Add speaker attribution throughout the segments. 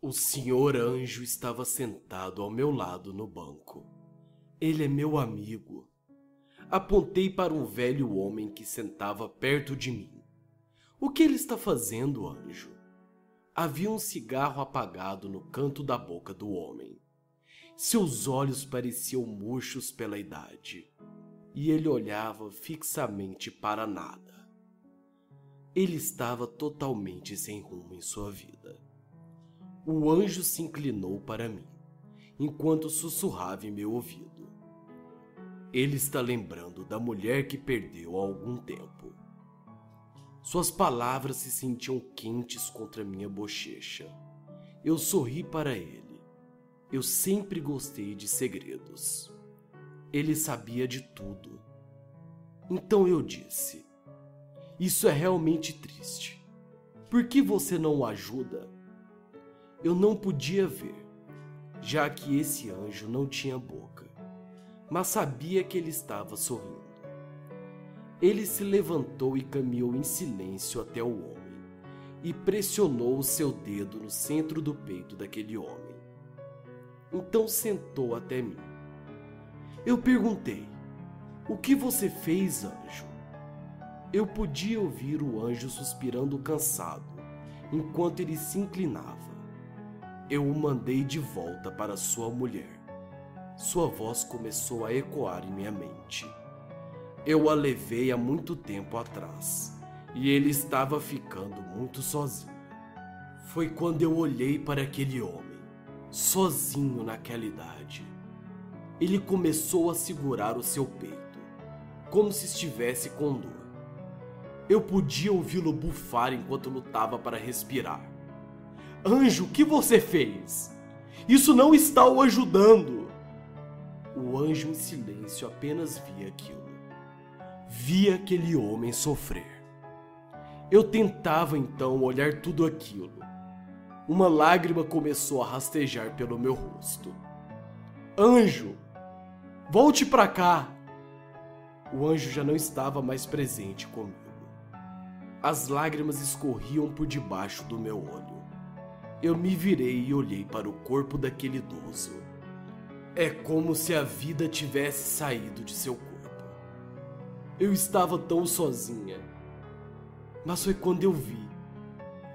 Speaker 1: O senhor anjo estava sentado ao meu lado no banco. Ele é meu amigo. Apontei para um velho homem que sentava perto de mim. O que ele está fazendo, anjo? Havia um cigarro apagado no canto da boca do homem. Seus olhos pareciam murchos pela idade, e ele olhava fixamente para nada. Ele estava totalmente sem rumo em sua vida. O anjo se inclinou para mim, enquanto sussurrava em meu ouvido. Ele está lembrando da mulher que perdeu há algum tempo. Suas palavras se sentiam quentes contra minha bochecha. Eu sorri para ele. Eu sempre gostei de segredos. Ele sabia de tudo. Então eu disse: Isso é realmente triste. Por que você não o ajuda? Eu não podia ver, já que esse anjo não tinha boca, mas sabia que ele estava sorrindo. Ele se levantou e caminhou em silêncio até o homem e pressionou o seu dedo no centro do peito daquele homem. Então sentou até mim. Eu perguntei: O que você fez, anjo? Eu podia ouvir o anjo suspirando cansado enquanto ele se inclinava eu o mandei de volta para sua mulher. Sua voz começou a ecoar em minha mente. Eu a levei há muito tempo atrás e ele estava ficando muito sozinho. Foi quando eu olhei para aquele homem, sozinho naquela idade. Ele começou a segurar o seu peito, como se estivesse com dor. Eu podia ouvi-lo bufar enquanto lutava para respirar. Anjo, o que você fez? Isso não está o ajudando. O anjo em silêncio apenas via aquilo. Via aquele homem sofrer. Eu tentava então olhar tudo aquilo. Uma lágrima começou a rastejar pelo meu rosto. Anjo, volte para cá. O anjo já não estava mais presente comigo. As lágrimas escorriam por debaixo do meu olho. Eu me virei e olhei para o corpo daquele idoso. É como se a vida tivesse saído de seu corpo. Eu estava tão sozinha. Mas foi quando eu vi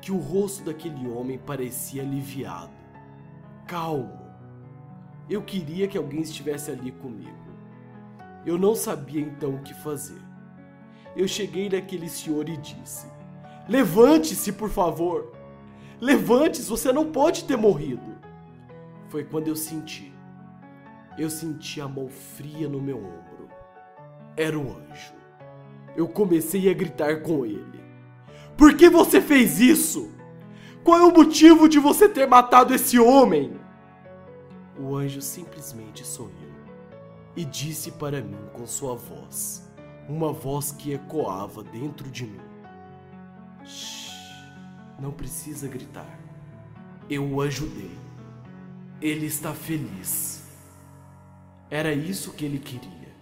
Speaker 1: que o rosto daquele homem parecia aliviado, calmo. Eu queria que alguém estivesse ali comigo. Eu não sabia então o que fazer. Eu cheguei naquele senhor e disse: Levante-se, por favor. Levante-se, você não pode ter morrido. Foi quando eu senti. Eu senti a mão fria no meu ombro. Era o anjo. Eu comecei a gritar com ele. Por que você fez isso? Qual é o motivo de você ter matado esse homem? O anjo simplesmente sorriu e disse para mim com sua voz, uma voz que ecoava dentro de mim. Não precisa gritar. Eu o ajudei. Ele está feliz. Era isso que ele queria.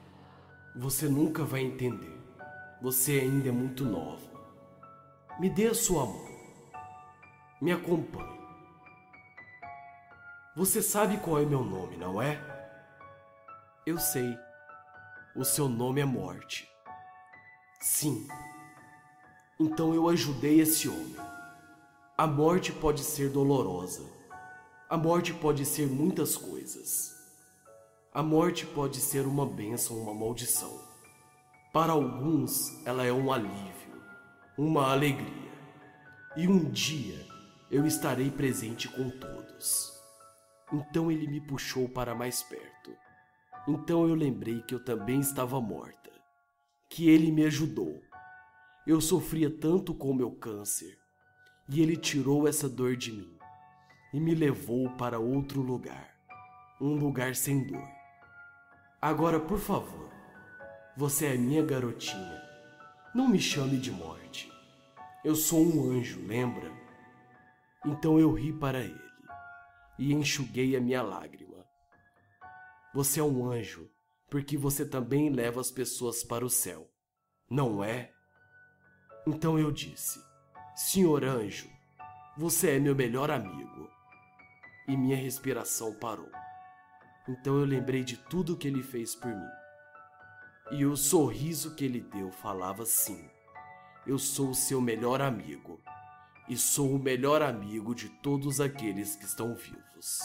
Speaker 1: Você nunca vai entender. Você ainda é muito nova. Me dê a sua mão. Me acompanhe. Você sabe qual é meu nome, não é? Eu sei. O seu nome é Morte. Sim. Então eu ajudei esse homem. A morte pode ser dolorosa. A morte pode ser muitas coisas. A morte pode ser uma bênção uma maldição. Para alguns, ela é um alívio, uma alegria. E um dia eu estarei presente com todos. Então ele me puxou para mais perto. Então eu lembrei que eu também estava morta, que ele me ajudou. Eu sofria tanto com meu câncer e ele tirou essa dor de mim e me levou para outro lugar, um lugar sem dor. Agora, por favor, você é minha garotinha. Não me chame de morte. Eu sou um anjo, lembra? Então eu ri para ele e enxuguei a minha lágrima. Você é um anjo porque você também leva as pessoas para o céu, não é? Então eu disse: Senhor anjo, você é meu melhor amigo. e minha respiração parou. Então eu lembrei de tudo que ele fez por mim. E o sorriso que ele deu falava assim: Eu sou o seu melhor amigo, e sou o melhor amigo de todos aqueles que estão vivos.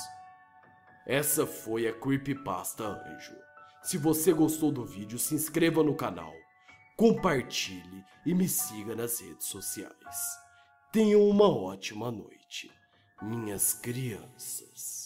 Speaker 1: Essa foi a Creepypasta Anjo. Se você gostou do vídeo, se inscreva no canal, compartilhe e me siga nas redes sociais. Tenham uma ótima noite, minhas crianças.